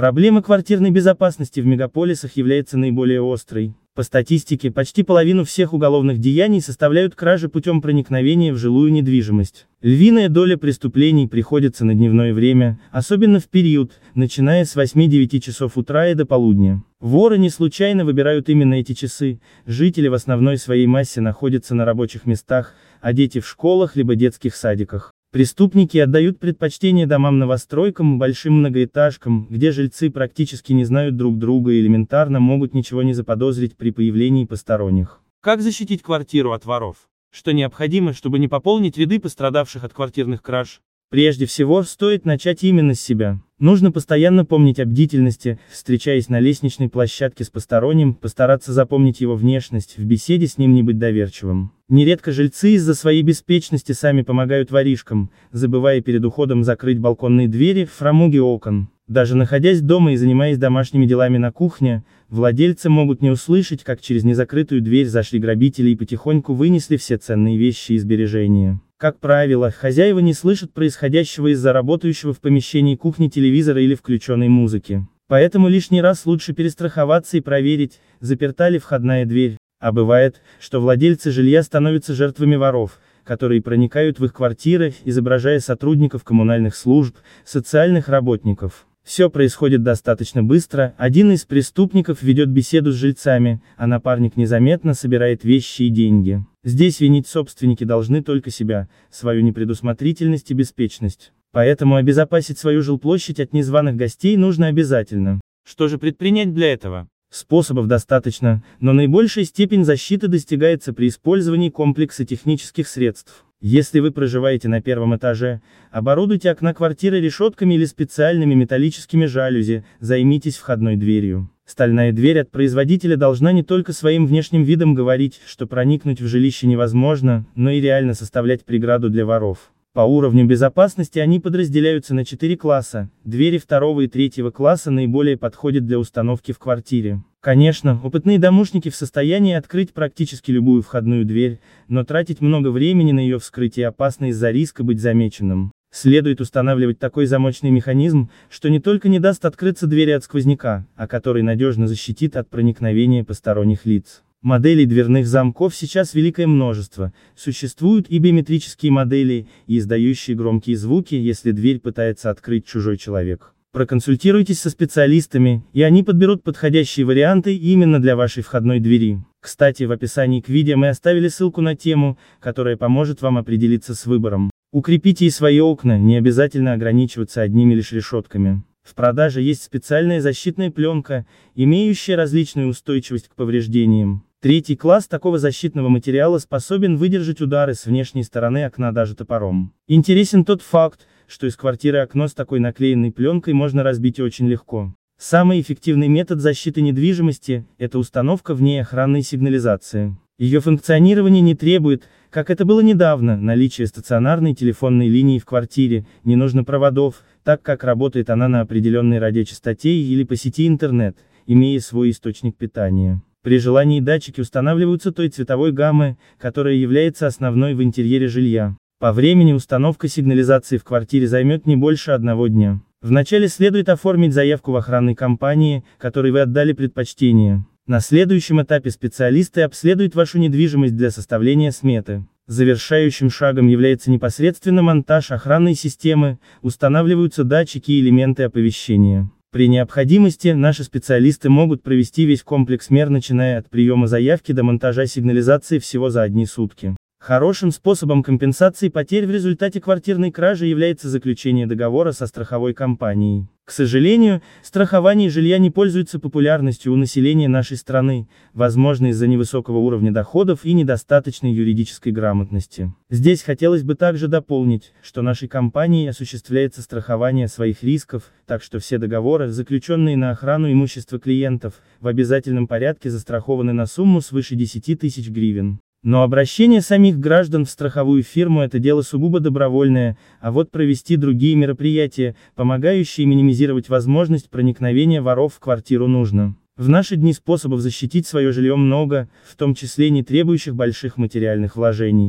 Проблема квартирной безопасности в мегаполисах является наиболее острой. По статистике, почти половину всех уголовных деяний составляют кражи путем проникновения в жилую недвижимость. Львиная доля преступлений приходится на дневное время, особенно в период, начиная с 8-9 часов утра и до полудня. Воры не случайно выбирают именно эти часы, жители в основной своей массе находятся на рабочих местах, а дети в школах либо детских садиках. Преступники отдают предпочтение домам-новостройкам, большим многоэтажкам, где жильцы практически не знают друг друга и элементарно могут ничего не заподозрить при появлении посторонних. Как защитить квартиру от воров? Что необходимо, чтобы не пополнить ряды пострадавших от квартирных краж? Прежде всего, стоит начать именно с себя. Нужно постоянно помнить о бдительности, встречаясь на лестничной площадке с посторонним, постараться запомнить его внешность, в беседе с ним не быть доверчивым. Нередко жильцы из-за своей беспечности сами помогают воришкам, забывая перед уходом закрыть балконные двери, фрамуги окон. Даже находясь дома и занимаясь домашними делами на кухне, владельцы могут не услышать, как через незакрытую дверь зашли грабители и потихоньку вынесли все ценные вещи и сбережения. Как правило, хозяева не слышат происходящего из-за работающего в помещении кухни телевизора или включенной музыки. Поэтому лишний раз лучше перестраховаться и проверить, заперта ли входная дверь. А бывает, что владельцы жилья становятся жертвами воров, которые проникают в их квартиры, изображая сотрудников коммунальных служб, социальных работников. Все происходит достаточно быстро, один из преступников ведет беседу с жильцами, а напарник незаметно собирает вещи и деньги. Здесь винить собственники должны только себя, свою непредусмотрительность и беспечность. Поэтому обезопасить свою жилплощадь от незваных гостей нужно обязательно. Что же предпринять для этого? Способов достаточно, но наибольшая степень защиты достигается при использовании комплекса технических средств. Если вы проживаете на первом этаже, оборудуйте окна квартиры решетками или специальными металлическими жалюзи, займитесь входной дверью. Стальная дверь от производителя должна не только своим внешним видом говорить, что проникнуть в жилище невозможно, но и реально составлять преграду для воров. По уровню безопасности они подразделяются на четыре класса, двери второго и третьего класса наиболее подходят для установки в квартире. Конечно, опытные домушники в состоянии открыть практически любую входную дверь, но тратить много времени на ее вскрытие опасно из-за риска быть замеченным. Следует устанавливать такой замочный механизм, что не только не даст открыться двери от сквозняка, а который надежно защитит от проникновения посторонних лиц. Моделей дверных замков сейчас великое множество, существуют и биометрические модели, и издающие громкие звуки, если дверь пытается открыть чужой человек. Проконсультируйтесь со специалистами, и они подберут подходящие варианты именно для вашей входной двери. Кстати, в описании к видео мы оставили ссылку на тему, которая поможет вам определиться с выбором. Укрепите и свои окна, не обязательно ограничиваться одними лишь решетками. В продаже есть специальная защитная пленка, имеющая различную устойчивость к повреждениям. Третий класс такого защитного материала способен выдержать удары с внешней стороны окна даже топором. Интересен тот факт, что из квартиры окно с такой наклеенной пленкой можно разбить очень легко. Самый эффективный метод защиты недвижимости – это установка в ней охранной сигнализации. Ее функционирование не требует, как это было недавно, наличия стационарной телефонной линии в квартире, не нужно проводов, так как работает она на определенной радиочастоте или по сети интернет, имея свой источник питания. При желании датчики устанавливаются той цветовой гаммы, которая является основной в интерьере жилья. По времени установка сигнализации в квартире займет не больше одного дня. Вначале следует оформить заявку в охранной компании, которой вы отдали предпочтение. На следующем этапе специалисты обследуют вашу недвижимость для составления сметы. Завершающим шагом является непосредственно монтаж охранной системы, устанавливаются датчики и элементы оповещения. При необходимости, наши специалисты могут провести весь комплекс мер начиная от приема заявки до монтажа сигнализации всего за одни сутки. Хорошим способом компенсации потерь в результате квартирной кражи является заключение договора со страховой компанией. К сожалению, страхование жилья не пользуется популярностью у населения нашей страны, возможно из-за невысокого уровня доходов и недостаточной юридической грамотности. Здесь хотелось бы также дополнить, что нашей компанией осуществляется страхование своих рисков, так что все договоры, заключенные на охрану имущества клиентов, в обязательном порядке застрахованы на сумму свыше 10 тысяч гривен. Но обращение самих граждан в страховую фирму – это дело сугубо добровольное, а вот провести другие мероприятия, помогающие минимизировать возможность проникновения воров в квартиру нужно. В наши дни способов защитить свое жилье много, в том числе не требующих больших материальных вложений.